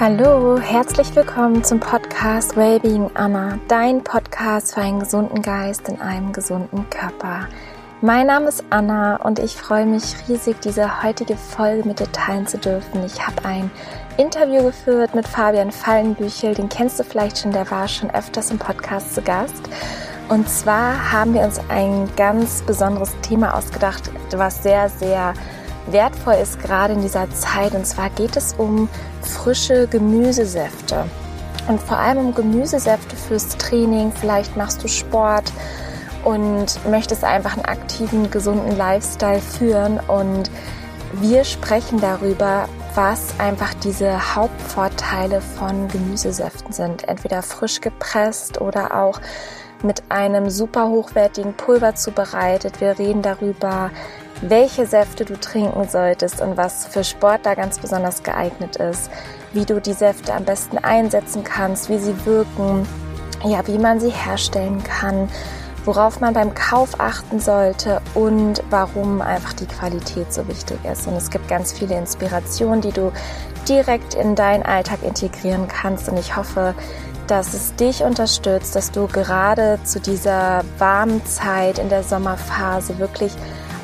Hallo, herzlich willkommen zum Podcast Wellbeing Anna, dein Podcast für einen gesunden Geist in einem gesunden Körper. Mein Name ist Anna und ich freue mich riesig, diese heutige Folge mit dir teilen zu dürfen. Ich habe ein Interview geführt mit Fabian Fallenbüchel, den kennst du vielleicht schon, der war schon öfters im Podcast zu Gast. Und zwar haben wir uns ein ganz besonderes Thema ausgedacht, was sehr, sehr wertvoll ist, gerade in dieser Zeit. Und zwar geht es um frische Gemüsesäfte. Und vor allem um Gemüsesäfte fürs Training. Vielleicht machst du Sport und möchtest einfach einen aktiven, gesunden Lifestyle führen. Und wir sprechen darüber, was einfach diese Hauptvorteile von Gemüsesäften sind. Entweder frisch gepresst oder auch mit einem super hochwertigen Pulver zubereitet. Wir reden darüber, welche Säfte du trinken solltest und was für Sportler ganz besonders geeignet ist, wie du die Säfte am besten einsetzen kannst, wie sie wirken, ja, wie man sie herstellen kann, worauf man beim Kauf achten sollte und warum einfach die Qualität so wichtig ist. Und es gibt ganz viele Inspirationen, die du direkt in deinen Alltag integrieren kannst. Und ich hoffe, dass es dich unterstützt, dass du gerade zu dieser warmen Zeit in der Sommerphase wirklich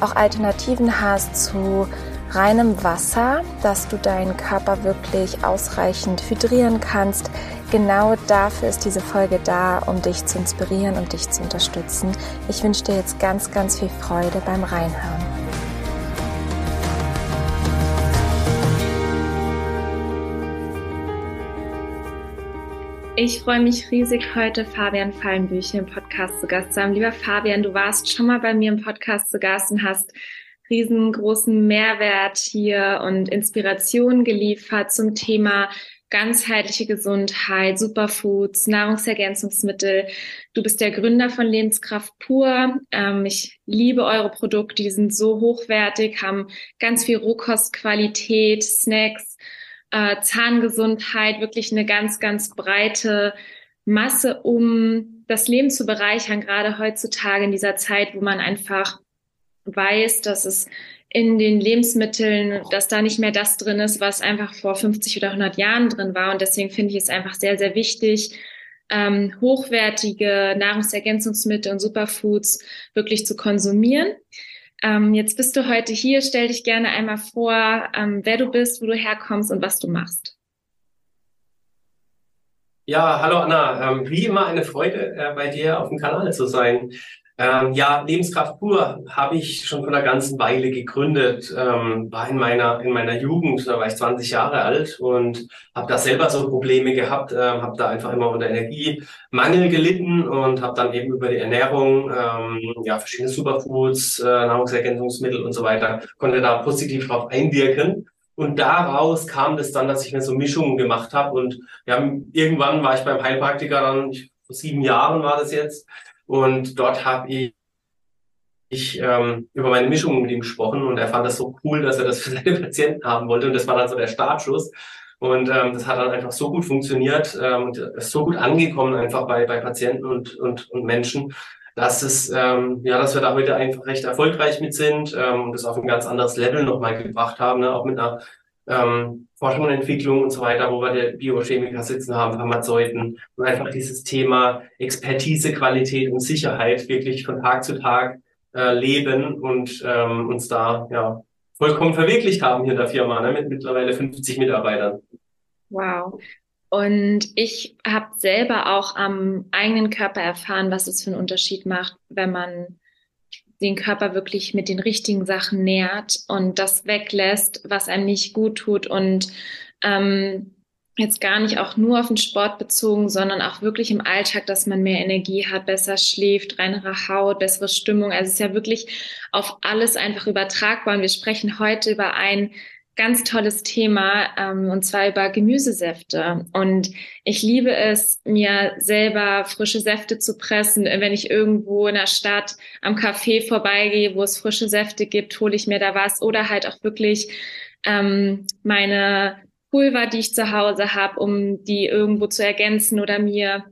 auch Alternativen hast zu reinem Wasser, dass du deinen Körper wirklich ausreichend hydrieren kannst. Genau dafür ist diese Folge da, um dich zu inspirieren und dich zu unterstützen. Ich wünsche dir jetzt ganz, ganz viel Freude beim Reinhören. Ich freue mich riesig, heute Fabian Fallenbücher im Podcast zu Gast zu haben. Lieber Fabian, du warst schon mal bei mir im Podcast zu Gast und hast riesengroßen Mehrwert hier und Inspiration geliefert zum Thema ganzheitliche Gesundheit, Superfoods, Nahrungsergänzungsmittel. Du bist der Gründer von Lebenskraft pur. Ähm, ich liebe eure Produkte, die sind so hochwertig, haben ganz viel Rohkostqualität, Snacks äh, Zahngesundheit, wirklich eine ganz, ganz breite Masse, um das Leben zu bereichern, gerade heutzutage in dieser Zeit, wo man einfach weiß, dass es in den Lebensmitteln, dass da nicht mehr das drin ist, was einfach vor 50 oder 100 Jahren drin war. Und deswegen finde ich es einfach sehr, sehr wichtig, ähm, hochwertige Nahrungsergänzungsmittel und Superfoods wirklich zu konsumieren. Ähm, jetzt bist du heute hier. Stell dich gerne einmal vor, ähm, wer du bist, wo du herkommst und was du machst. Ja, hallo Anna. Ähm, wie immer eine Freude, äh, bei dir auf dem Kanal zu sein. Ähm, ja, Lebenskraft pur habe ich schon vor einer ganzen Weile gegründet. Ähm, war in meiner in meiner Jugend, da war ich 20 Jahre alt und habe da selber so Probleme gehabt, ähm, habe da einfach immer unter Energiemangel gelitten und habe dann eben über die Ernährung, ähm, ja verschiedene Superfoods, äh, Nahrungsergänzungsmittel und so weiter, konnte da positiv drauf einwirken. Und daraus kam das dann, dass ich mir so Mischungen gemacht habe. Und ja, irgendwann war ich beim Heilpraktiker dann, vor sieben Jahren war das jetzt, und dort habe ich, ich ähm, über meine Mischung mit ihm gesprochen und er fand das so cool, dass er das für seine Patienten haben wollte. Und das war dann so der Startschuss. Und ähm, das hat dann einfach so gut funktioniert ähm, und ist so gut angekommen einfach bei, bei Patienten und, und, und Menschen, dass es ähm, ja, dass wir da heute einfach recht erfolgreich mit sind ähm, und das auf ein ganz anderes Level nochmal gebracht haben, ne? auch mit einer ähm, Forschung und Entwicklung und so weiter, wo wir der Biochemiker sitzen haben, Pharmazeuten und einfach dieses Thema Expertise, Qualität und Sicherheit wirklich von Tag zu Tag äh, leben und ähm, uns da ja vollkommen verwirklicht haben hier in der Firma ne, mit mittlerweile 50 Mitarbeitern. Wow. Und ich habe selber auch am eigenen Körper erfahren, was es für einen Unterschied macht, wenn man den Körper wirklich mit den richtigen Sachen nährt und das weglässt, was einem nicht gut tut und ähm, jetzt gar nicht auch nur auf den Sport bezogen, sondern auch wirklich im Alltag, dass man mehr Energie hat, besser schläft, reinere Haut, bessere Stimmung. Also es ist ja wirklich auf alles einfach übertragbar. Und wir sprechen heute über ein ganz tolles Thema ähm, und zwar über Gemüsesäfte. Und ich liebe es, mir selber frische Säfte zu pressen. Wenn ich irgendwo in der Stadt am Café vorbeigehe, wo es frische Säfte gibt, hole ich mir da was oder halt auch wirklich ähm, meine Pulver, die ich zu Hause habe, um die irgendwo zu ergänzen oder mir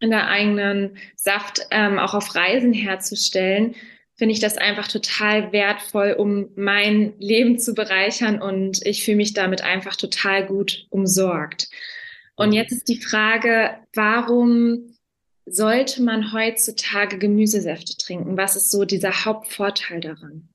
in der eigenen Saft ähm, auch auf Reisen herzustellen finde ich das einfach total wertvoll, um mein Leben zu bereichern und ich fühle mich damit einfach total gut umsorgt. Und mhm. jetzt ist die Frage, warum sollte man heutzutage Gemüsesäfte trinken? Was ist so dieser Hauptvorteil daran?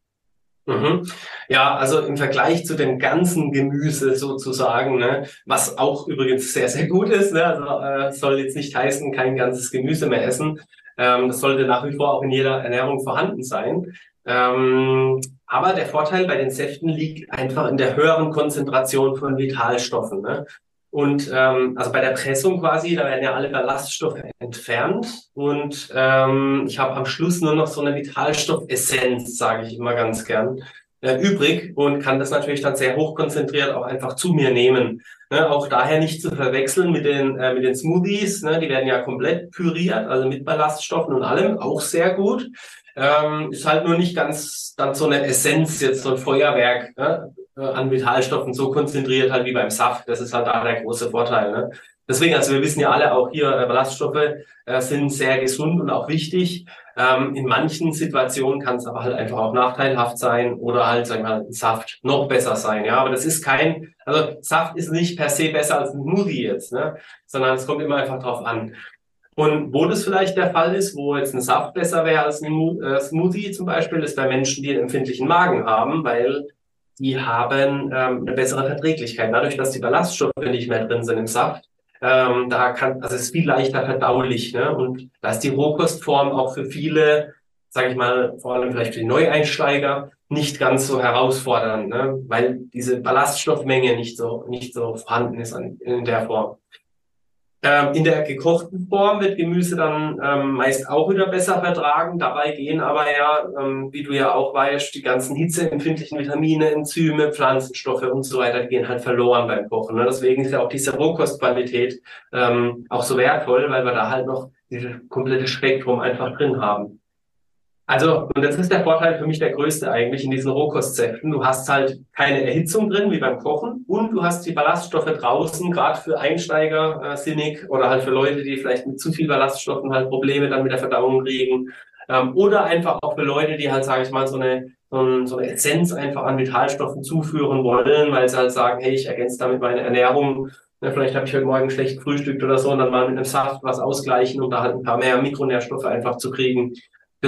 Mhm. Ja, also im Vergleich zu dem ganzen Gemüse sozusagen, ne, was auch übrigens sehr, sehr gut ist, ne, also äh, soll jetzt nicht heißen, kein ganzes Gemüse mehr essen. Ähm, das sollte nach wie vor auch in jeder Ernährung vorhanden sein. Ähm, aber der Vorteil bei den Säften liegt einfach in der höheren Konzentration von Vitalstoffen. Ne? Und ähm, also bei der Pressung quasi, da werden ja alle Ballaststoffe entfernt. Und ähm, ich habe am Schluss nur noch so eine Vitalstoffessenz, sage ich immer ganz gern, äh, übrig und kann das natürlich dann sehr hochkonzentriert auch einfach zu mir nehmen. Ne, auch daher nicht zu verwechseln mit den, äh, mit den Smoothies. Ne, die werden ja komplett püriert, also mit Ballaststoffen und allem, auch sehr gut. Ähm, ist halt nur nicht ganz dann so eine Essenz, jetzt so ein Feuerwerk. Ne? Äh, an Vitalstoffen so konzentriert halt wie beim Saft. Das ist halt da der große Vorteil. Ne? Deswegen, also wir wissen ja alle auch hier, äh, Ballaststoffe äh, sind sehr gesund und auch wichtig. Ähm, in manchen Situationen kann es aber halt einfach auch nachteilhaft sein oder halt, sagen wir mal, Saft noch besser sein. Ja, aber das ist kein, also Saft ist nicht per se besser als ein Smoothie jetzt, ne? sondern es kommt immer einfach drauf an. Und wo das vielleicht der Fall ist, wo jetzt ein Saft besser wäre als ein äh, Smoothie zum Beispiel, ist bei Menschen, die einen empfindlichen Magen haben, weil die haben ähm, eine bessere Verträglichkeit. Dadurch, dass die Ballaststoffe nicht mehr drin sind im Saft, ähm, da kann, also es ist viel leichter verdaulich. Ne? Und da ist die Rohkostform auch für viele, sage ich mal, vor allem vielleicht für die Neueinsteiger, nicht ganz so herausfordernd, ne? weil diese Ballaststoffmenge nicht so, nicht so vorhanden ist an, in der Form. Ähm, in der gekochten Form wird Gemüse dann ähm, meist auch wieder besser vertragen. Dabei gehen aber ja, ähm, wie du ja auch weißt, die ganzen hitzeempfindlichen Vitamine, Enzyme, Pflanzenstoffe und so weiter, die gehen halt verloren beim Kochen. Ne? Deswegen ist ja auch diese Rohkostqualität ähm, auch so wertvoll, weil wir da halt noch dieses komplette Spektrum einfach drin haben. Also, und das ist der Vorteil für mich der größte eigentlich in diesen Rohkostsäften. Du hast halt keine Erhitzung drin, wie beim Kochen, und du hast die Ballaststoffe draußen, gerade für Einsteiger äh, sinnig oder halt für Leute, die vielleicht mit zu viel Ballaststoffen halt Probleme dann mit der Verdauung kriegen. Ähm, oder einfach auch für Leute, die halt, sage ich mal, so eine, so, ein, so eine Essenz einfach an Vitalstoffen zuführen wollen, weil sie halt sagen, hey, ich ergänze damit meine Ernährung. Ja, vielleicht habe ich heute Morgen schlecht gefrühstückt oder so und dann mal mit einem Saft was ausgleichen, um da halt ein paar mehr Mikronährstoffe einfach zu kriegen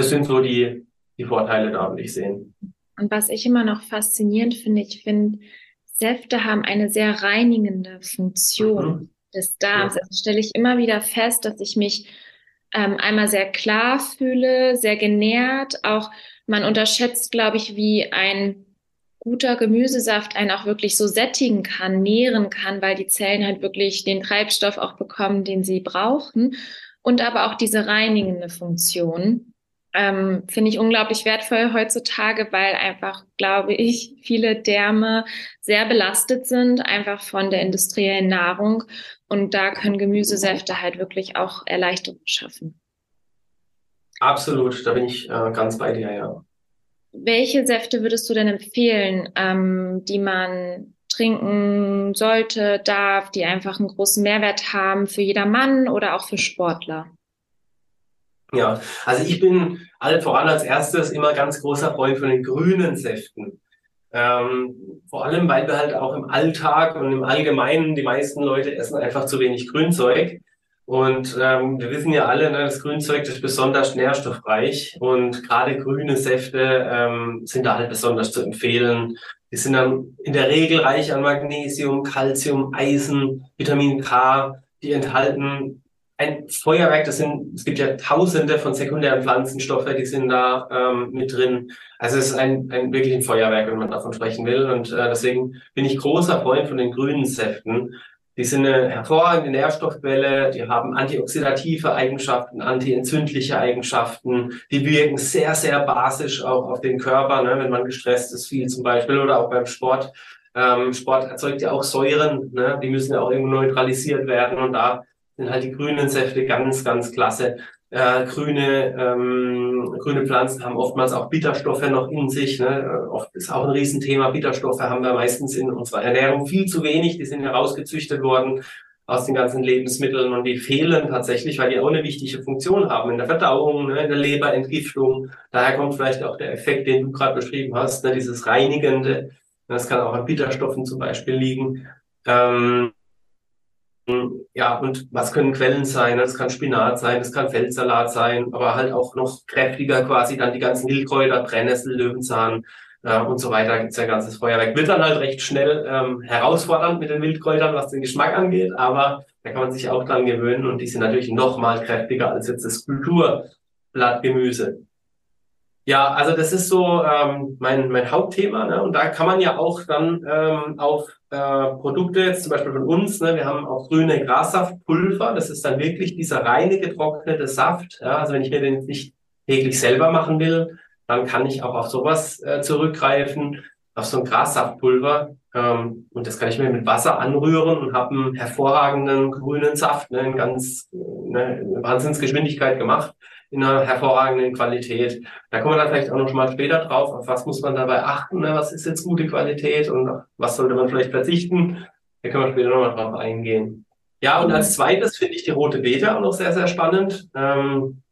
das sind so die, die Vorteile da, würde ich sehen. Und was ich immer noch faszinierend finde, ich finde, Säfte haben eine sehr reinigende Funktion mhm. des Darms. Ja. Also stelle ich immer wieder fest, dass ich mich ähm, einmal sehr klar fühle, sehr genährt. Auch man unterschätzt, glaube ich, wie ein guter Gemüsesaft einen auch wirklich so sättigen kann, nähren kann, weil die Zellen halt wirklich den Treibstoff auch bekommen, den sie brauchen. Und aber auch diese reinigende Funktion ähm, finde ich unglaublich wertvoll heutzutage, weil einfach, glaube ich, viele Därme sehr belastet sind, einfach von der industriellen Nahrung. Und da können Gemüsesäfte halt wirklich auch Erleichterung schaffen. Absolut, da bin ich äh, ganz bei dir, ja. Welche Säfte würdest du denn empfehlen, ähm, die man trinken sollte, darf, die einfach einen großen Mehrwert haben für jedermann oder auch für Sportler? Ja, also ich bin alle voran als erstes immer ganz großer Freund von den grünen Säften. Ähm, vor allem, weil wir halt auch im Alltag und im Allgemeinen, die meisten Leute essen einfach zu wenig Grünzeug. Und ähm, wir wissen ja alle, ne, das Grünzeug ist besonders nährstoffreich und gerade grüne Säfte ähm, sind da halt besonders zu empfehlen. Die sind dann in der Regel reich an Magnesium, Calcium, Eisen, Vitamin K. Die enthalten ein Feuerwerk, das sind, es gibt ja tausende von sekundären Pflanzenstoffe, die sind da ähm, mit drin. Also es ist ein, ein wirklich ein Feuerwerk, wenn man davon sprechen will. Und äh, deswegen bin ich großer Freund von den grünen Säften. Die sind eine hervorragende Nährstoffquelle, die haben antioxidative Eigenschaften, antientzündliche Eigenschaften, die wirken sehr, sehr basisch auch auf den Körper, ne, wenn man gestresst ist, viel zum Beispiel, oder auch beim Sport. Ähm, Sport erzeugt ja auch Säuren, ne, die müssen ja auch irgendwo neutralisiert werden und da sind halt die grünen Säfte ganz, ganz klasse. Äh, grüne, ähm, grüne Pflanzen haben oftmals auch Bitterstoffe noch in sich. Ne? Oft ist auch ein Riesenthema. Bitterstoffe haben wir meistens in unserer Ernährung viel zu wenig. Die sind herausgezüchtet worden aus den ganzen Lebensmitteln und die fehlen tatsächlich, weil die auch eine wichtige Funktion haben in der Verdauung, ne, in der Leberentgiftung. Daher kommt vielleicht auch der Effekt, den du gerade beschrieben hast, ne, dieses Reinigende. Das kann auch an Bitterstoffen zum Beispiel liegen. Ähm, ja, und was können Quellen sein? Das kann Spinat sein, das kann Feldsalat sein, aber halt auch noch kräftiger quasi dann die ganzen Wildkräuter, Brennnessel, Löwenzahn äh, und so weiter. Da gibt's ja ganzes Feuerwerk. Wird dann halt recht schnell ähm, herausfordernd mit den Wildkräutern, was den Geschmack angeht, aber da kann man sich auch dran gewöhnen und die sind natürlich noch mal kräftiger als jetzt das Kulturblattgemüse. Ja, also das ist so ähm, mein, mein Hauptthema. Ne? Und da kann man ja auch dann ähm, auf äh, Produkte, jetzt zum Beispiel von uns, ne? wir haben auch grüne Grassaftpulver. Das ist dann wirklich dieser reine getrocknete Saft. Ja? Also wenn ich mir den nicht täglich selber machen will, dann kann ich auch auf sowas äh, zurückgreifen, auf so ein Grassaftpulver. Ähm, und das kann ich mir mit Wasser anrühren und habe einen hervorragenden grünen Saft, ne, in ganz ne, Wahnsinnsgeschwindigkeit gemacht in einer hervorragenden Qualität. Da kommen wir dann vielleicht auch noch mal später drauf, auf was muss man dabei achten, ne? was ist jetzt gute Qualität und was sollte man vielleicht verzichten. Da können wir später noch mal drauf eingehen. Ja, und als zweites finde ich die rote Beete auch noch sehr, sehr spannend. Ähm,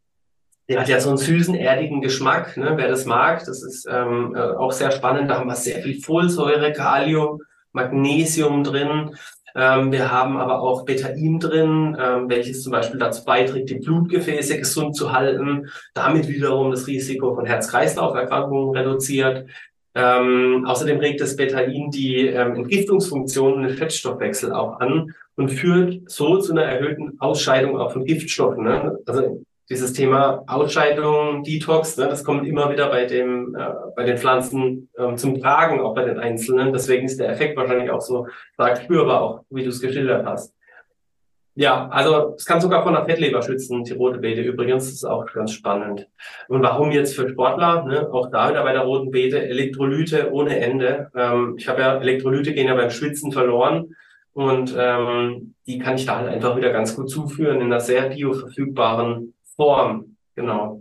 die hat ja so einen süßen, erdigen Geschmack. Ne? Wer das mag, das ist ähm, äh, auch sehr spannend. Da haben wir sehr viel Folsäure, Kalium, Magnesium drin. Ähm, wir haben aber auch Betain drin, ähm, welches zum Beispiel dazu beiträgt, die Blutgefäße gesund zu halten, damit wiederum das Risiko von Herz-Kreislauf-Erkrankungen reduziert. Ähm, außerdem regt das Betain die ähm, Entgiftungsfunktion und den Fettstoffwechsel auch an und führt so zu einer erhöhten Ausscheidung auch von Giftstoffen. Ne? Also dieses Thema Ausscheidung, Detox, ne, das kommt immer wieder bei dem, äh, bei den Pflanzen ähm, zum Tragen, auch bei den Einzelnen. Deswegen ist der Effekt wahrscheinlich auch so stark spürbar, auch wie du es geschildert hast. Ja, also es kann sogar von der Fettleber schützen, die rote Beete übrigens, das ist auch ganz spannend. Und warum jetzt für Sportler? Ne? Auch da wieder bei der roten Beete Elektrolyte ohne Ende. Ähm, ich habe ja Elektrolyte gehen ja beim Schwitzen verloren und ähm, die kann ich da halt einfach wieder ganz gut zuführen in einer sehr bioverfügbaren Form, genau.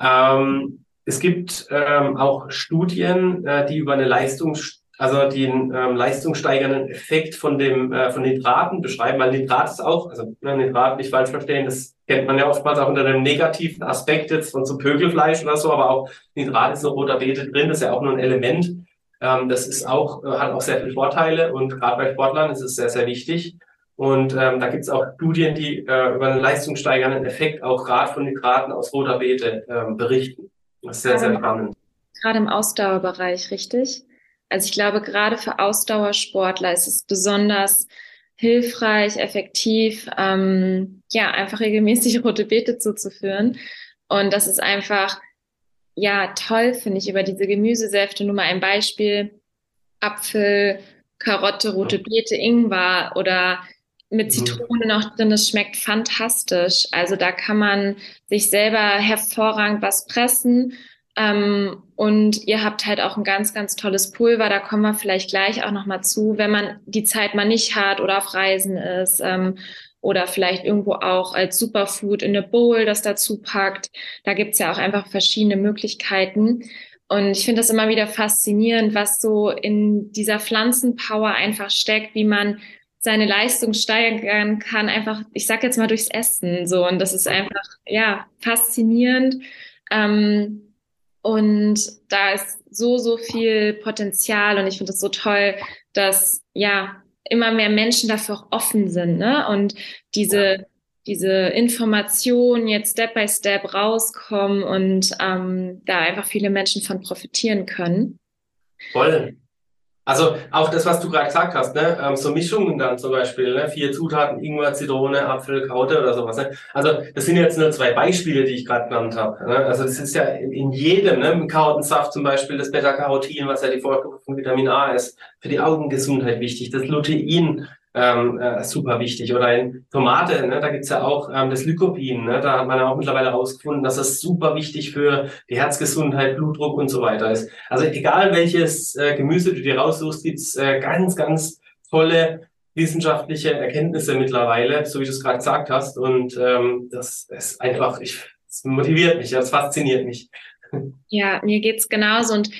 Ähm, es gibt ähm, auch Studien, äh, die über eine Leistung, also den ähm, leistungssteigernden Effekt von dem äh, von Nitraten beschreiben, weil Nitrat ist auch, also ne, Nitrat nicht falsch verstehen, das kennt man ja oftmals auch unter dem negativen Aspekt jetzt von so Pökelfleisch oder so, aber auch Nitrat ist in roter Beete drin, ist ja auch nur ein Element. Ähm, das ist auch, äh, hat auch sehr viele Vorteile und gerade bei Sportlern ist es sehr, sehr wichtig. Und ähm, da gibt es auch Studien, die äh, über einen leistungssteigernden Effekt auch gerade von Nitraten aus roter Beete ähm, berichten. Das ist sehr, sehr spannend. Gerade im Ausdauerbereich, richtig? Also ich glaube, gerade für Ausdauersportler ist es besonders hilfreich, effektiv, ähm, ja, einfach regelmäßig rote Beete zuzuführen. Und das ist einfach, ja, toll, finde ich, über diese Gemüsesäfte. Nur mal ein Beispiel. Apfel, Karotte, rote Beete, Ingwer oder mit mhm. Zitrone noch drin. Das schmeckt fantastisch. Also da kann man sich selber hervorragend was pressen. Ähm, und ihr habt halt auch ein ganz, ganz tolles Pulver. Da kommen wir vielleicht gleich auch nochmal zu, wenn man die Zeit mal nicht hat oder auf Reisen ist. Ähm, oder vielleicht irgendwo auch als Superfood in eine Bowl das dazu packt. Da gibt's ja auch einfach verschiedene Möglichkeiten. Und ich finde das immer wieder faszinierend, was so in dieser Pflanzenpower einfach steckt, wie man seine Leistung steigern kann, einfach, ich sag jetzt mal durchs Essen, so. Und das ist einfach, ja, faszinierend. Ähm, und da ist so, so viel Potenzial und ich finde es so toll, dass, ja, immer mehr Menschen dafür auch offen sind, ne? Und diese, diese Informationen jetzt Step by Step rauskommen und ähm, da einfach viele Menschen von profitieren können. Voll. Also auch das, was du gerade gesagt hast, ne? Ähm, so Mischungen dann zum Beispiel, ne? vier Zutaten, Ingwer, Zitrone, Apfel, Kaute oder sowas. Ne? Also das sind jetzt nur zwei Beispiele, die ich gerade genannt habe. Ne? Also das ist ja in, jedem, ne? im Karottensaft zum Beispiel das Beta-Carotin, was ja die Vorstufe von Vitamin A ist, für die Augengesundheit wichtig. Das Lutein, ähm, äh, super wichtig. Oder in Tomate, ne, da gibt's ja auch ähm, das Lycopin. Ne, da hat man ja auch mittlerweile herausgefunden, dass das super wichtig für die Herzgesundheit, Blutdruck und so weiter ist. Also egal welches äh, Gemüse du dir raussuchst, gibt's äh, ganz, ganz tolle wissenschaftliche Erkenntnisse mittlerweile, so wie du es gerade gesagt hast. Und ähm, das ist einfach, ich, das motiviert mich, das fasziniert mich. Ja, mir geht's genauso. Und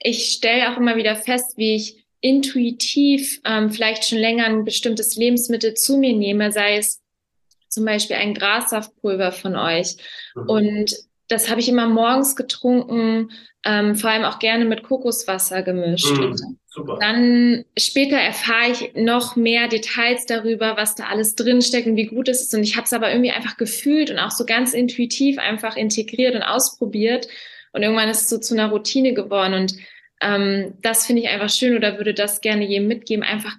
ich stelle auch immer wieder fest, wie ich intuitiv ähm, vielleicht schon länger ein bestimmtes Lebensmittel zu mir nehme, sei es zum Beispiel ein Grassaftpulver von euch. Mhm. Und das habe ich immer morgens getrunken, ähm, vor allem auch gerne mit Kokoswasser gemischt. Mhm, super. Dann später erfahre ich noch mehr Details darüber, was da alles drinsteckt und wie gut es ist. Und ich habe es aber irgendwie einfach gefühlt und auch so ganz intuitiv einfach integriert und ausprobiert. Und irgendwann ist es so zu einer Routine geworden. Und ähm, das finde ich einfach schön oder würde das gerne jedem mitgeben, einfach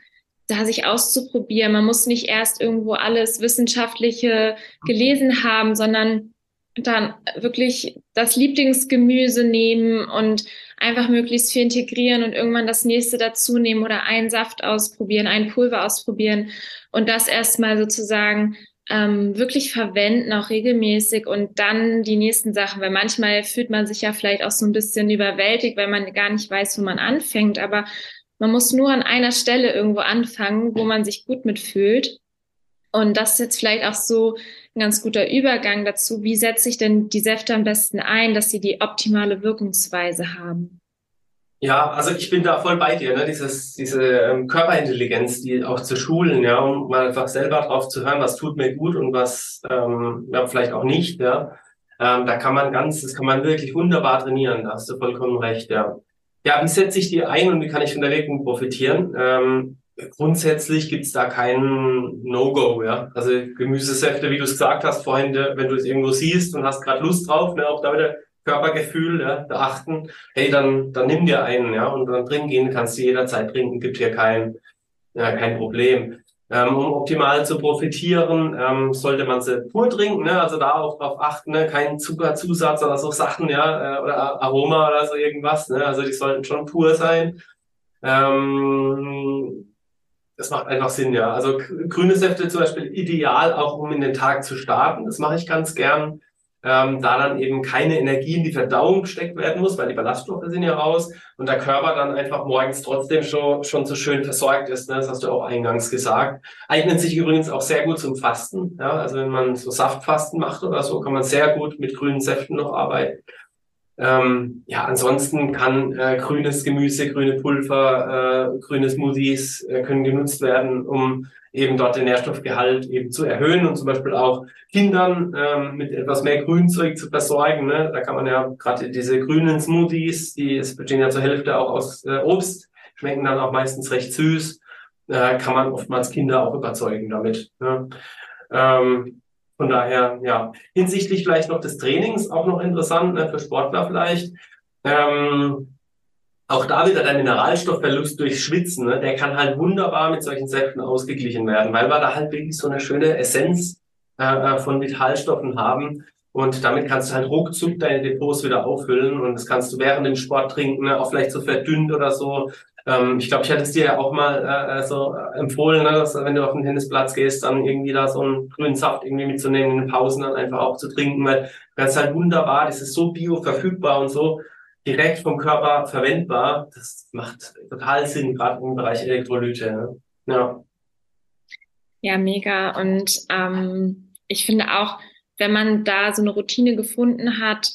da sich auszuprobieren. Man muss nicht erst irgendwo alles Wissenschaftliche gelesen haben, sondern dann wirklich das Lieblingsgemüse nehmen und einfach möglichst viel integrieren und irgendwann das nächste dazu nehmen oder einen Saft ausprobieren, ein Pulver ausprobieren und das erstmal sozusagen ähm, wirklich verwenden, auch regelmäßig und dann die nächsten Sachen, weil manchmal fühlt man sich ja vielleicht auch so ein bisschen überwältigt, weil man gar nicht weiß, wo man anfängt, aber man muss nur an einer Stelle irgendwo anfangen, wo man sich gut mitfühlt. Und das ist jetzt vielleicht auch so ein ganz guter Übergang dazu. Wie setze ich denn die Säfte am besten ein, dass sie die optimale Wirkungsweise haben? Ja, also ich bin da voll bei dir, ne? Dieses, diese ähm, Körperintelligenz, die auch zu schulen, ja, um mal einfach selber drauf zu hören, was tut mir gut und was ähm, ja, vielleicht auch nicht, ja. Ähm, da kann man ganz, das kann man wirklich wunderbar trainieren, da hast du vollkommen recht, ja. Ja, wie setze ich die ein und wie kann ich von der Wirkung profitieren? Ähm, grundsätzlich gibt's da kein No-Go, ja. Also Gemüsesäfte, wie du es gesagt hast vorhin, wenn du es irgendwo siehst und hast gerade Lust drauf, ne, auch da wieder Körpergefühl ja, beachten, hey, dann, dann nimm dir einen, ja, und dann trinken gehen, kannst du jederzeit trinken, gibt hier kein, ja, kein Problem. Ähm, um optimal zu profitieren, ähm, sollte man sie pur trinken, ne? also da auch drauf achten, ne? kein Zuckerzusatz oder so Sachen, ja, äh, oder Aroma oder so irgendwas, ne? also die sollten schon pur sein. Ähm, das macht einfach Sinn, ja. Also grüne Säfte zum Beispiel ideal auch, um in den Tag zu starten. Das mache ich ganz gern ähm, da dann eben keine Energie in die Verdauung gesteckt werden muss, weil die Ballaststoffe sind ja raus und der Körper dann einfach morgens trotzdem schon, schon so schön versorgt ist. Ne? Das hast du auch eingangs gesagt. Eignet sich übrigens auch sehr gut zum Fasten. Ja? Also wenn man so Saftfasten macht oder so, kann man sehr gut mit grünen Säften noch arbeiten. Ähm, ja, ansonsten kann äh, grünes Gemüse, grüne Pulver, äh, grüne Smoothies äh, können genutzt werden, um eben dort den Nährstoffgehalt eben zu erhöhen und zum Beispiel auch Kindern ähm, mit etwas mehr Grünzeug zu versorgen. Ne? Da kann man ja gerade diese grünen Smoothies, die es bestehen ja zur Hälfte auch aus äh, Obst, schmecken dann auch meistens recht süß, äh, kann man oftmals Kinder auch überzeugen damit. Ne? Ähm, von daher, ja, hinsichtlich vielleicht noch des Trainings auch noch interessant, ne, für Sportler vielleicht. Ähm, auch da wieder der Mineralstoffverlust durch Schwitzen, ne, der kann halt wunderbar mit solchen Säften ausgeglichen werden, weil wir da halt wirklich so eine schöne Essenz äh, äh, von Vitalstoffen haben. Und damit kannst du halt ruckzuck deine Depots wieder auffüllen und das kannst du während dem Sport trinken, ne, auch vielleicht so verdünnt oder so. Ähm, ich glaube, ich hatte es dir ja auch mal äh, äh so empfohlen, ne, dass wenn du auf den Tennisplatz gehst, dann irgendwie da so einen grünen Saft irgendwie mitzunehmen, in den Pausen dann einfach auch zu trinken, weil du kannst halt wunderbar, das ist so bio verfügbar und so direkt vom Körper verwendbar. Das macht total Sinn, gerade im Bereich Elektrolyte. Ne? Ja. Ja, mega. Und ähm, ich finde auch, wenn man da so eine Routine gefunden hat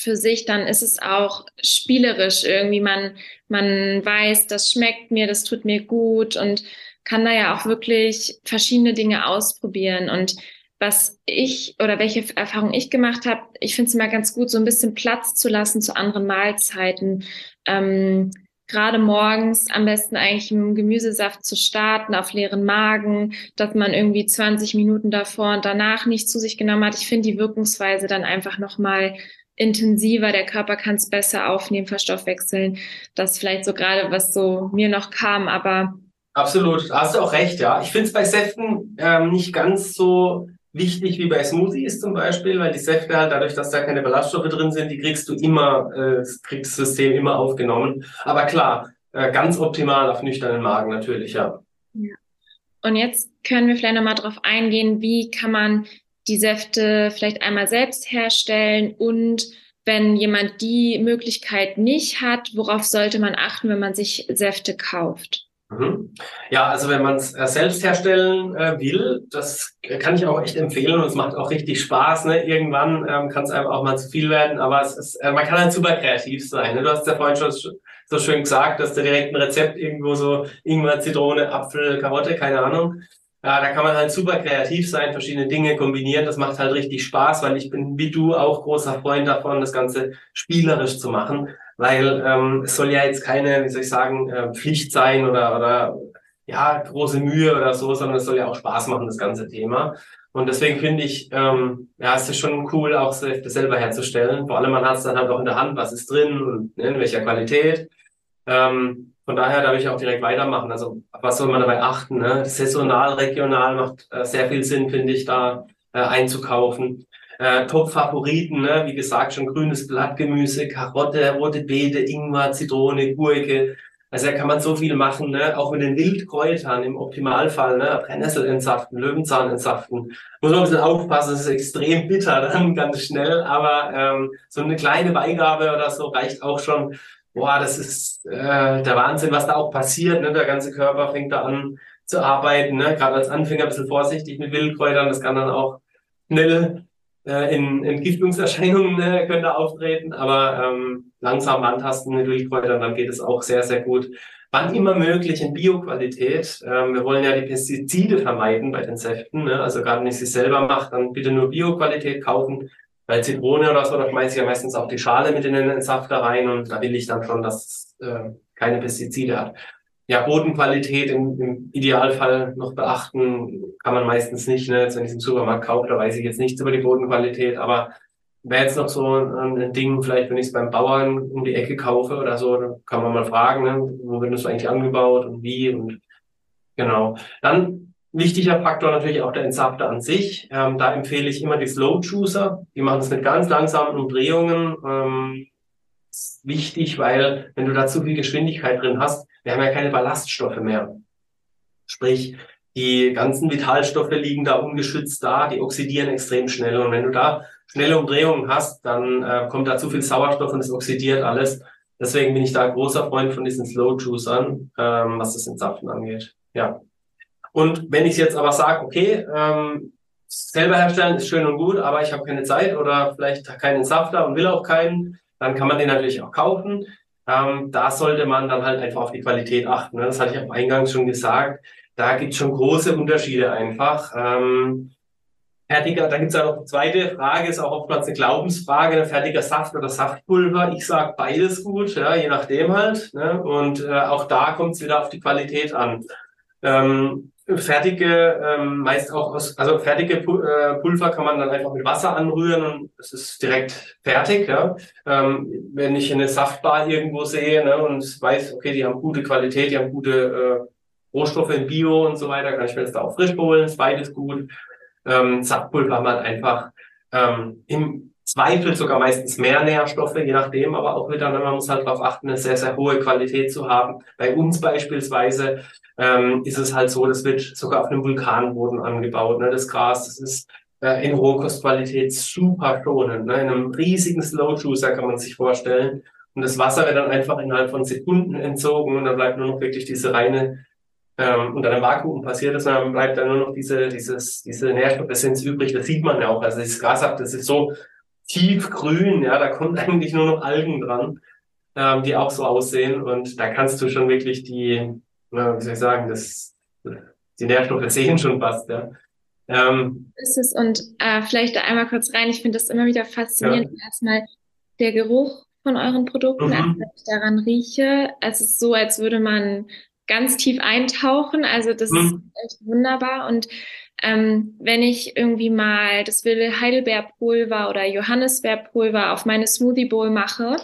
für sich, dann ist es auch spielerisch irgendwie. Man, man weiß, das schmeckt mir, das tut mir gut und kann da ja auch wirklich verschiedene Dinge ausprobieren. Und was ich oder welche Erfahrung ich gemacht habe, ich finde es immer ganz gut, so ein bisschen Platz zu lassen zu anderen Mahlzeiten. Ähm, Gerade morgens am besten eigentlich im Gemüsesaft zu starten auf leeren Magen, dass man irgendwie 20 Minuten davor und danach nicht zu sich genommen hat. Ich finde die Wirkungsweise dann einfach nochmal intensiver, der Körper kann es besser aufnehmen, verstoffwechseln. Das ist vielleicht so gerade, was so mir noch kam, aber Absolut, hast du auch recht, ja. Ich finde es bei Säften ähm, nicht ganz so wichtig wie bei Smoothies zum Beispiel, weil die Säfte halt dadurch, dass da keine Ballaststoffe drin sind, die kriegst du immer, äh, kriegst das System immer aufgenommen. Aber klar, äh, ganz optimal auf nüchternen Magen natürlich, ja. ja. Und jetzt können wir vielleicht nochmal drauf eingehen, wie kann man die Säfte vielleicht einmal selbst herstellen und wenn jemand die Möglichkeit nicht hat, worauf sollte man achten, wenn man sich Säfte kauft? Mhm. Ja, also wenn man es äh, selbst herstellen äh, will, das kann ich auch echt empfehlen und es macht auch richtig Spaß. Ne? Irgendwann ähm, kann es einem auch mal zu viel werden, aber es ist, äh, man kann halt super kreativ sein. Ne? Du hast ja vorhin schon so schön gesagt, dass du direkt ein Rezept irgendwo so Ingwer, Zitrone, Apfel, Karotte, keine Ahnung. Ja, da kann man halt super kreativ sein, verschiedene Dinge kombinieren. Das macht halt richtig Spaß, weil ich bin wie du auch großer Freund davon, das Ganze spielerisch zu machen, weil ähm, es soll ja jetzt keine, wie soll ich sagen, äh, Pflicht sein oder, oder ja, große Mühe oder so, sondern es soll ja auch Spaß machen, das ganze Thema. Und deswegen finde ich, ähm, ja, es ist schon cool, auch das selber herzustellen. Vor allem, man hat es dann halt auch in der Hand, was ist drin und ne, in welcher Qualität. Ähm, von daher darf ich auch direkt weitermachen. Also, was soll man dabei achten? Ne? Saisonal, regional macht äh, sehr viel Sinn, finde ich, da äh, einzukaufen. Äh, Top-Favoriten, ne? wie gesagt, schon grünes Blattgemüse, Karotte, rote Beete, Ingwer, Zitrone, Gurke, also da kann man so viel machen, ne? auch mit den Wildkräutern im Optimalfall, ne? Brennnessel entsaften, Löwenzahn entsaften. Muss man ein bisschen aufpassen, es ist extrem bitter dann ganz schnell, aber ähm, so eine kleine Beigabe oder so reicht auch schon. Boah, das ist äh, der Wahnsinn, was da auch passiert. Ne? Der ganze Körper fängt da an zu arbeiten. Ne? Gerade als Anfänger ein bisschen vorsichtig mit Wildkräutern, das kann dann auch schnell äh, in Entgiftungserscheinungen äh, können da auftreten, aber ähm, langsam antasten mit Wildkräutern, dann geht es auch sehr, sehr gut. Wann immer möglich in Bioqualität. Ähm, wir wollen ja die Pestizide vermeiden bei den Säften. Ne? Also gerade wenn ich sie selber mache, dann bitte nur Bioqualität kaufen. Bei Zitrone oder so, da schmeiße ich ja meistens auch die Schale mit in den Safter rein und da will ich dann schon, dass es äh, keine Pestizide hat ja, Bodenqualität im, im Idealfall noch beachten, kann man meistens nicht. Ne? Jetzt, wenn ich es im Supermarkt kaufe, da weiß ich jetzt nichts über die Bodenqualität, aber wäre jetzt noch so ein, ein Ding, vielleicht wenn ich es beim Bauern um die Ecke kaufe oder so, dann kann man mal fragen, ne? wo wird das eigentlich angebaut und wie und genau. Dann wichtiger Faktor natürlich auch der Entsafter an sich. Ähm, da empfehle ich immer die Slow Juicer. Die machen es mit ganz langsamen Umdrehungen. Ähm, wichtig, weil wenn du da zu viel Geschwindigkeit drin hast, wir haben ja keine Ballaststoffe mehr. Sprich, die ganzen Vitalstoffe liegen da ungeschützt da, die oxidieren extrem schnell. Und wenn du da schnelle Umdrehungen hast, dann äh, kommt da zu viel Sauerstoff und es oxidiert alles. Deswegen bin ich da großer Freund von diesen Slow Juicern, ähm, was das Entsaften angeht. Ja. Und wenn ich jetzt aber sage, okay, ähm, selber herstellen ist schön und gut, aber ich habe keine Zeit oder vielleicht keinen Entsafter und will auch keinen, dann kann man den natürlich auch kaufen. Ähm, da sollte man dann halt einfach auf die Qualität achten. Ne? Das hatte ich am Eingang schon gesagt. Da gibt es schon große Unterschiede einfach. Ähm, fertiger, da gibt es ja noch eine zweite Frage, ist auch oftmals eine Glaubensfrage, ein fertiger Saft oder Saftpulver. Ich sage beides gut, ja, je nachdem halt. Ne? Und äh, auch da kommt es wieder auf die Qualität an. Ähm, fertige, ähm, meist auch aus, also fertige äh, Pulver kann man dann einfach mit Wasser anrühren und es ist direkt fertig. Ja? Ähm, wenn ich eine Saftbar irgendwo sehe ne, und weiß, okay, die haben gute Qualität, die haben gute äh, Rohstoffe in Bio und so weiter, kann ich mir das da auch frisch holen, ist beides gut. Ähm, Saftpulver haben halt einfach ähm, im Zweifel sogar meistens mehr Nährstoffe, je nachdem, aber auch wieder, man muss halt darauf achten, eine sehr, sehr hohe Qualität zu haben. Bei uns beispielsweise ähm, ist es halt so, das wird sogar auf einem Vulkanboden angebaut, ne, das Gras, das ist äh, in Rohkostqualität super schonend. Ne, in einem riesigen Slow Juicer kann man sich vorstellen. Und das Wasser wird dann einfach innerhalb von Sekunden entzogen und dann bleibt nur noch wirklich diese reine ähm, unter einem Vakuum passiert ist, dann bleibt dann nur noch diese, dieses, diese Nährstoffessenz übrig. Das sieht man ja auch. Also das Gras, das ist so tiefgrün, ja, da kommt eigentlich nur noch Algen dran, ähm, die auch so aussehen. Und da kannst du schon wirklich die, na, wie soll ich sagen, das, die Nährstoffe sehen schon fast, ja. Ähm, ist es und äh, vielleicht da einmal kurz rein. Ich finde das immer wieder faszinierend. Ja. Erstmal der Geruch von euren Produkten, mhm. als ich daran rieche. Es ist so, als würde man ganz tief eintauchen. Also das mhm. ist echt wunderbar. Und ähm, wenn ich irgendwie mal das wilde Heidelbeerpulver oder Johannisbeerpulver auf meine Smoothie Bowl mache,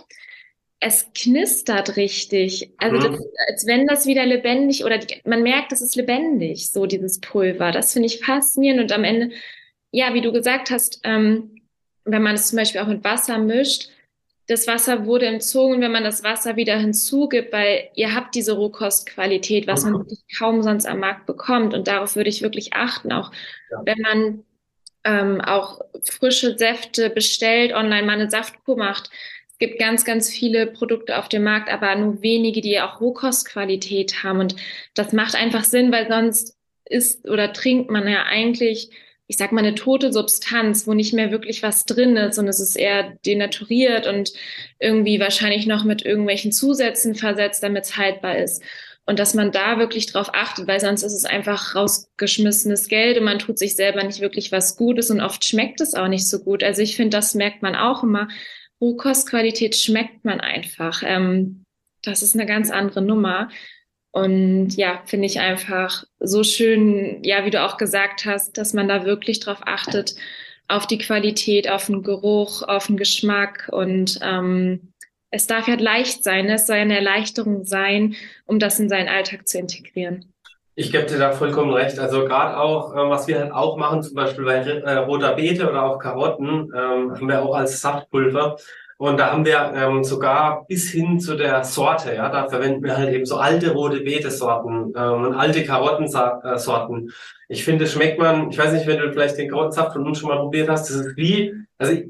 es knistert richtig. Also mhm. das, als wenn das wieder lebendig oder die, man merkt, es ist lebendig, so dieses Pulver. Das finde ich faszinierend und am Ende, ja, wie du gesagt hast, ähm, wenn man es zum Beispiel auch mit Wasser mischt, das Wasser wurde entzogen, wenn man das Wasser wieder hinzugibt, weil ihr habt diese Rohkostqualität, was man wirklich kaum sonst am Markt bekommt. Und darauf würde ich wirklich achten, auch ja. wenn man ähm, auch frische Säfte bestellt, online mal eine Saftkur macht. Es gibt ganz, ganz viele Produkte auf dem Markt, aber nur wenige, die auch Rohkostqualität haben. Und das macht einfach Sinn, weil sonst isst oder trinkt man ja eigentlich ich sag mal, eine tote Substanz, wo nicht mehr wirklich was drin ist und es ist eher denaturiert und irgendwie wahrscheinlich noch mit irgendwelchen Zusätzen versetzt, damit es haltbar ist. Und dass man da wirklich drauf achtet, weil sonst ist es einfach rausgeschmissenes Geld und man tut sich selber nicht wirklich was Gutes und oft schmeckt es auch nicht so gut. Also ich finde, das merkt man auch immer. Rohkostqualität schmeckt man einfach. Ähm, das ist eine ganz andere Nummer. Und ja, finde ich einfach so schön, ja, wie du auch gesagt hast, dass man da wirklich drauf achtet, auf die Qualität, auf den Geruch, auf den Geschmack und ähm, es darf ja leicht sein, es soll eine Erleichterung sein, um das in seinen Alltag zu integrieren. Ich gebe dir da vollkommen recht. Also gerade auch, äh, was wir halt auch machen, zum Beispiel bei äh, roter Beete oder auch Karotten, ähm, haben wir auch als Saftpulver. Und da haben wir ähm, sogar bis hin zu der Sorte, ja, da verwenden wir halt eben so alte rote Beete-Sorten ähm, und alte Karottensorten. Ich finde, schmeckt man, ich weiß nicht, wenn du vielleicht den Karottensaft von uns schon mal probiert hast, das ist wie, also ich,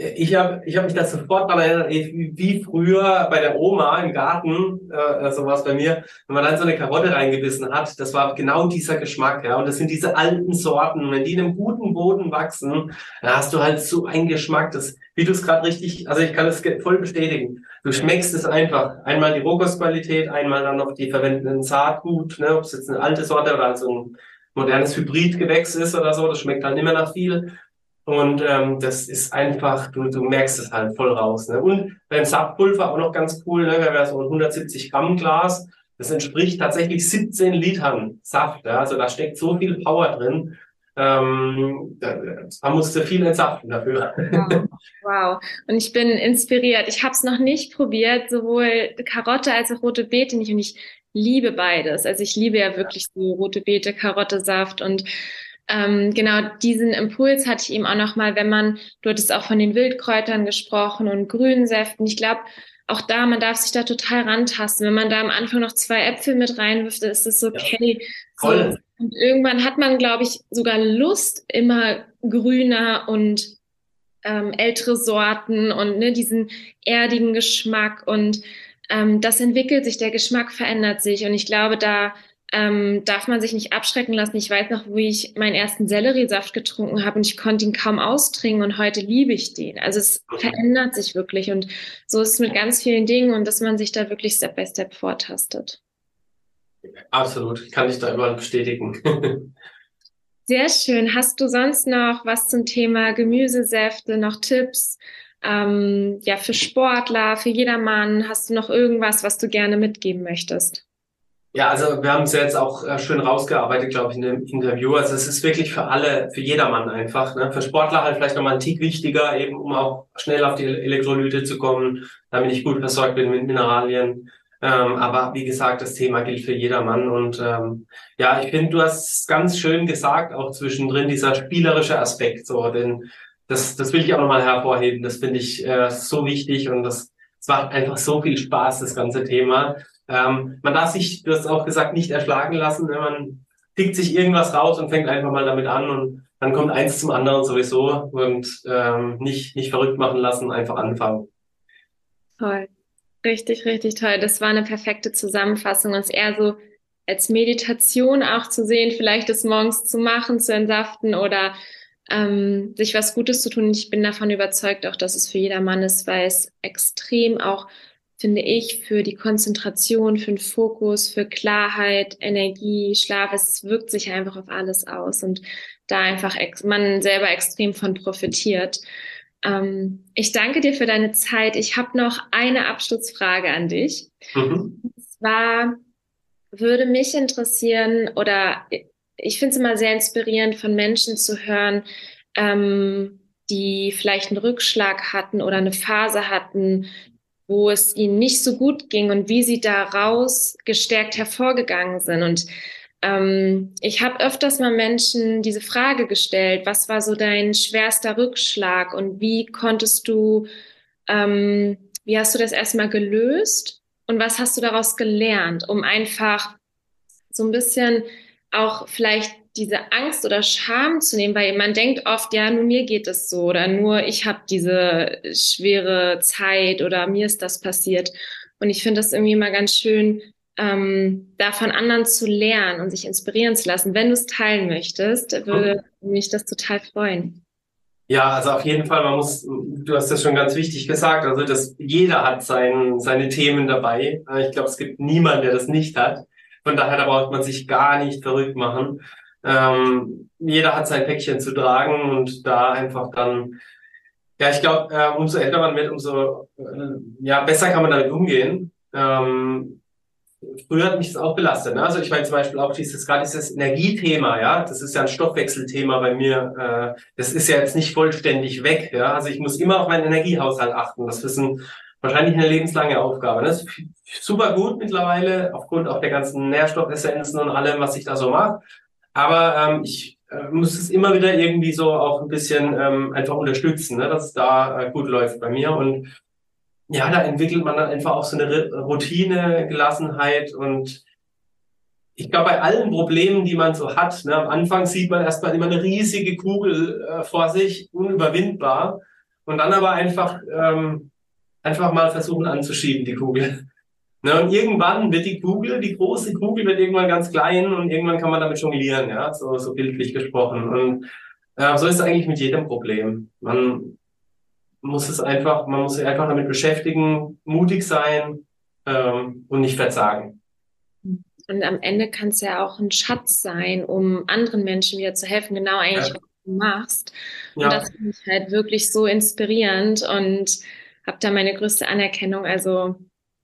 ich habe ich hab mich da sofort daran erinnert, wie früher bei der Oma im Garten, äh, so was bei mir, wenn man dann so eine Karotte reingebissen hat, das war genau dieser Geschmack, ja. Und das sind diese alten Sorten. Wenn die in einem guten Boden wachsen, dann hast du halt so einen Geschmack, das, wie du es gerade richtig, also ich kann es voll bestätigen. Du schmeckst es einfach. Einmal die Rohkostqualität, einmal dann noch die verwendeten Saatgut, ne, ob es jetzt eine alte Sorte oder so ein modernes Hybridgewächs ist oder so, das schmeckt halt immer nach viel. Und ähm, das ist einfach, du, du merkst es halt voll raus. Ne? Und beim Saftpulver auch noch ganz cool, ne? wir haben so ein 170 Gramm Glas. Das entspricht tatsächlich 17 Litern Saft. Ja? Also da steckt so viel Power drin. Ähm, da musste viel entsaften dafür. Wow. wow. Und ich bin inspiriert. Ich habe es noch nicht probiert, sowohl Karotte als auch rote Beete nicht. Und ich liebe beides. Also ich liebe ja wirklich so rote Beete, Karotte, Saft und ähm, genau diesen Impuls hatte ich eben auch nochmal, wenn man, du hattest auch von den Wildkräutern gesprochen und Grünsäften. Ich glaube, auch da, man darf sich da total rantasten. Wenn man da am Anfang noch zwei Äpfel mit reinwirft, ist es okay. Ja, voll. So, und irgendwann hat man, glaube ich, sogar Lust, immer grüner und ähm, ältere Sorten und ne, diesen erdigen Geschmack. Und ähm, das entwickelt sich, der Geschmack verändert sich. Und ich glaube, da ähm, darf man sich nicht abschrecken lassen. Ich weiß noch, wo ich meinen ersten Selleriesaft getrunken habe und ich konnte ihn kaum austrinken und heute liebe ich den. Also es verändert sich wirklich und so ist es mit ganz vielen Dingen und dass man sich da wirklich Step by Step vortastet. Absolut, kann ich da überall bestätigen. Sehr schön. Hast du sonst noch was zum Thema Gemüsesäfte, noch Tipps? Ähm, ja, für Sportler, für jedermann, hast du noch irgendwas, was du gerne mitgeben möchtest? Ja, also wir haben es jetzt auch äh, schön rausgearbeitet, glaube ich, in dem Interview. Also es ist wirklich für alle, für jedermann einfach. Ne? Für Sportler halt vielleicht nochmal ein Tick wichtiger, eben um auch schnell auf die Elektrolyte zu kommen, damit ich gut versorgt bin mit Mineralien. Ähm, aber wie gesagt, das Thema gilt für jedermann. Und ähm, ja, ich finde, du hast ganz schön gesagt, auch zwischendrin dieser spielerische Aspekt. So, denn das, das will ich auch nochmal hervorheben. Das finde ich äh, so wichtig und das, es macht einfach so viel Spaß, das ganze Thema. Ähm, man darf sich, du hast auch gesagt, nicht erschlagen lassen. Ne? Man pickt sich irgendwas raus und fängt einfach mal damit an und dann kommt eins zum anderen sowieso und ähm, nicht, nicht verrückt machen lassen, einfach anfangen. Toll. Richtig, richtig toll. Das war eine perfekte Zusammenfassung. Und es eher so als Meditation auch zu sehen, vielleicht das morgens zu machen, zu entsaften oder ähm, sich was Gutes zu tun. Ich bin davon überzeugt, auch dass es für jedermann ist, weil es extrem auch finde ich, für die Konzentration, für den Fokus, für Klarheit, Energie, Schlaf. Es wirkt sich einfach auf alles aus und da einfach man selber extrem von profitiert. Ähm, ich danke dir für deine Zeit. Ich habe noch eine Abschlussfrage an dich. Mhm. Und zwar würde mich interessieren oder ich finde es immer sehr inspirierend, von Menschen zu hören, ähm, die vielleicht einen Rückschlag hatten oder eine Phase hatten, wo es ihnen nicht so gut ging und wie sie daraus gestärkt hervorgegangen sind. Und ähm, ich habe öfters mal Menschen diese Frage gestellt, was war so dein schwerster Rückschlag und wie konntest du, ähm, wie hast du das erstmal gelöst und was hast du daraus gelernt, um einfach so ein bisschen auch vielleicht diese Angst oder Scham zu nehmen, weil man denkt oft, ja, nur mir geht es so oder nur ich habe diese schwere Zeit oder mir ist das passiert. Und ich finde das irgendwie immer ganz schön, ähm, da von anderen zu lernen und sich inspirieren zu lassen. Wenn du es teilen möchtest, würde mich das total freuen. Ja, also auf jeden Fall, man muss, du hast das schon ganz wichtig gesagt, also dass jeder hat sein, seine Themen dabei. Ich glaube, es gibt niemanden, der das nicht hat. Von daher, da braucht man sich gar nicht verrückt machen. Ähm, jeder hat sein Päckchen zu tragen und da einfach dann, ja, ich glaube, äh, umso älter man wird, umso äh, ja, besser kann man damit umgehen. Ähm, früher hat mich das auch belastet. Ne? Also ich meine zum Beispiel auch dieses, gerade dieses Energiethema, ja, das ist ja ein Stoffwechselthema bei mir. Äh, das ist ja jetzt nicht vollständig weg. Ja? Also ich muss immer auf meinen Energiehaushalt achten. Das ist ein, wahrscheinlich eine lebenslange Aufgabe. Das ist super gut mittlerweile, aufgrund auch der ganzen Nährstoffessenzen und allem, was ich da so mache. Aber ähm, ich äh, muss es immer wieder irgendwie so auch ein bisschen ähm, einfach unterstützen, ne? dass es da äh, gut läuft bei mir. Und ja, da entwickelt man dann einfach auch so eine Routine, Gelassenheit und ich glaube, bei allen Problemen, die man so hat, ne, am Anfang sieht man erstmal immer eine riesige Kugel äh, vor sich, unüberwindbar. Und dann aber einfach, ähm, einfach mal versuchen anzuschieben, die Kugel. Ne, und irgendwann wird die Kugel, die große Kugel wird irgendwann ganz klein und irgendwann kann man damit jonglieren, ja, so, so bildlich gesprochen. Und äh, so ist es eigentlich mit jedem Problem. Man muss es einfach, man muss sich einfach damit beschäftigen, mutig sein ähm, und nicht verzagen. Und am Ende kann es ja auch ein Schatz sein, um anderen Menschen wieder zu helfen, genau eigentlich, ja. was du machst. Und ja. das finde ich halt wirklich so inspirierend und habe da meine größte Anerkennung. Also,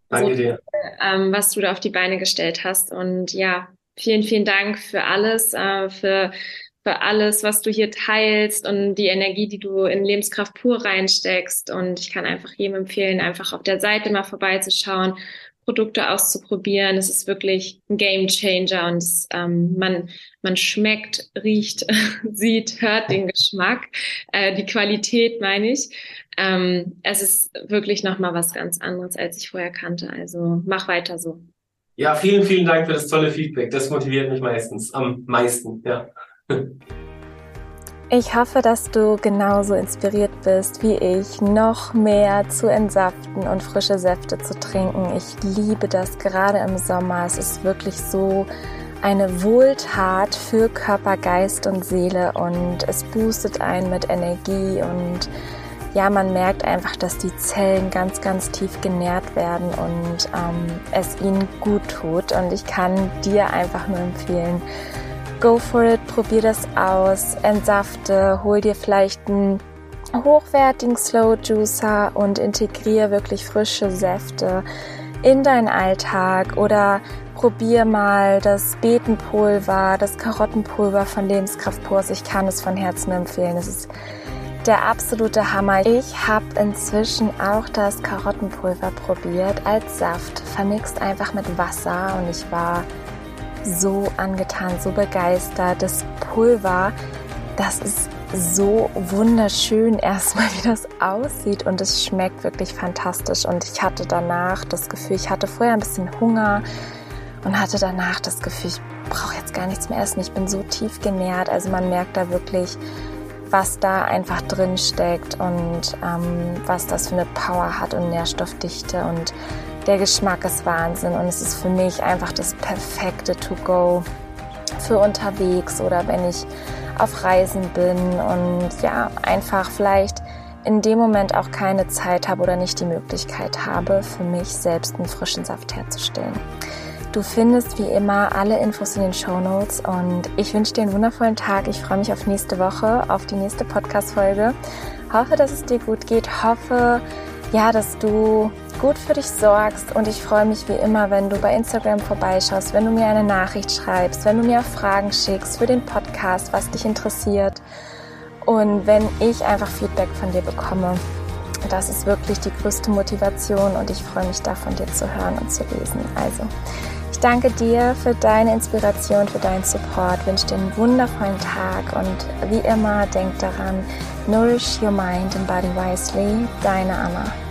Danke so, dir. Ähm, was du da auf die Beine gestellt hast. Und ja, vielen, vielen Dank für alles, äh, für für alles, was du hier teilst und die Energie, die du in Lebenskraft pur reinsteckst. Und ich kann einfach jedem empfehlen, einfach auf der Seite mal vorbeizuschauen, Produkte auszuprobieren. Es ist wirklich ein Game Changer und es, ähm, man, man schmeckt, riecht, sieht, hört den Geschmack, äh, die Qualität meine ich. Ähm, es ist wirklich nochmal was ganz anderes, als ich vorher kannte. Also mach weiter so. Ja, vielen, vielen Dank für das tolle Feedback. Das motiviert mich meistens, am meisten, ja. Ich hoffe, dass du genauso inspiriert bist wie ich, noch mehr zu entsaften und frische Säfte zu trinken. Ich liebe das gerade im Sommer. Es ist wirklich so eine Wohltat für Körper, Geist und Seele und es boostet einen mit Energie und ja, man merkt einfach, dass die Zellen ganz, ganz tief genährt werden und ähm, es ihnen gut tut. Und ich kann dir einfach nur empfehlen, go for it, probier das aus, entsafte, hol dir vielleicht einen hochwertigen Slow Juicer und integriere wirklich frische Säfte in deinen Alltag oder probier mal das Beetenpulver, das Karottenpulver von Lebenskraft Purs. Ich kann es von Herzen empfehlen. Es ist der absolute Hammer. Ich habe inzwischen auch das Karottenpulver probiert als Saft, vermixt einfach mit Wasser und ich war so angetan, so begeistert. Das Pulver, das ist so wunderschön erstmal, wie das aussieht und es schmeckt wirklich fantastisch. Und ich hatte danach das Gefühl, ich hatte vorher ein bisschen Hunger und hatte danach das Gefühl, ich brauche jetzt gar nichts mehr essen. Ich bin so tief genährt. Also man merkt da wirklich, was da einfach drin steckt und ähm, was das für eine Power hat und Nährstoffdichte und der Geschmack ist Wahnsinn und es ist für mich einfach das perfekte To-Go für unterwegs oder wenn ich auf Reisen bin und ja, einfach vielleicht in dem Moment auch keine Zeit habe oder nicht die Möglichkeit habe, für mich selbst einen frischen Saft herzustellen. Du findest wie immer alle Infos in den Show Notes und ich wünsche dir einen wundervollen Tag. Ich freue mich auf nächste Woche, auf die nächste Podcast-Folge. Hoffe, dass es dir gut geht. Hoffe, ja, dass du gut für dich sorgst und ich freue mich wie immer, wenn du bei Instagram vorbeischaust, wenn du mir eine Nachricht schreibst, wenn du mir Fragen schickst für den Podcast, was dich interessiert und wenn ich einfach Feedback von dir bekomme. Das ist wirklich die größte Motivation und ich freue mich da von dir zu hören und zu lesen. Also, ich danke dir für deine Inspiration, für deinen Support, wünsche dir einen wundervollen Tag und wie immer denk daran, nourish your mind and body wisely. Deine Anna.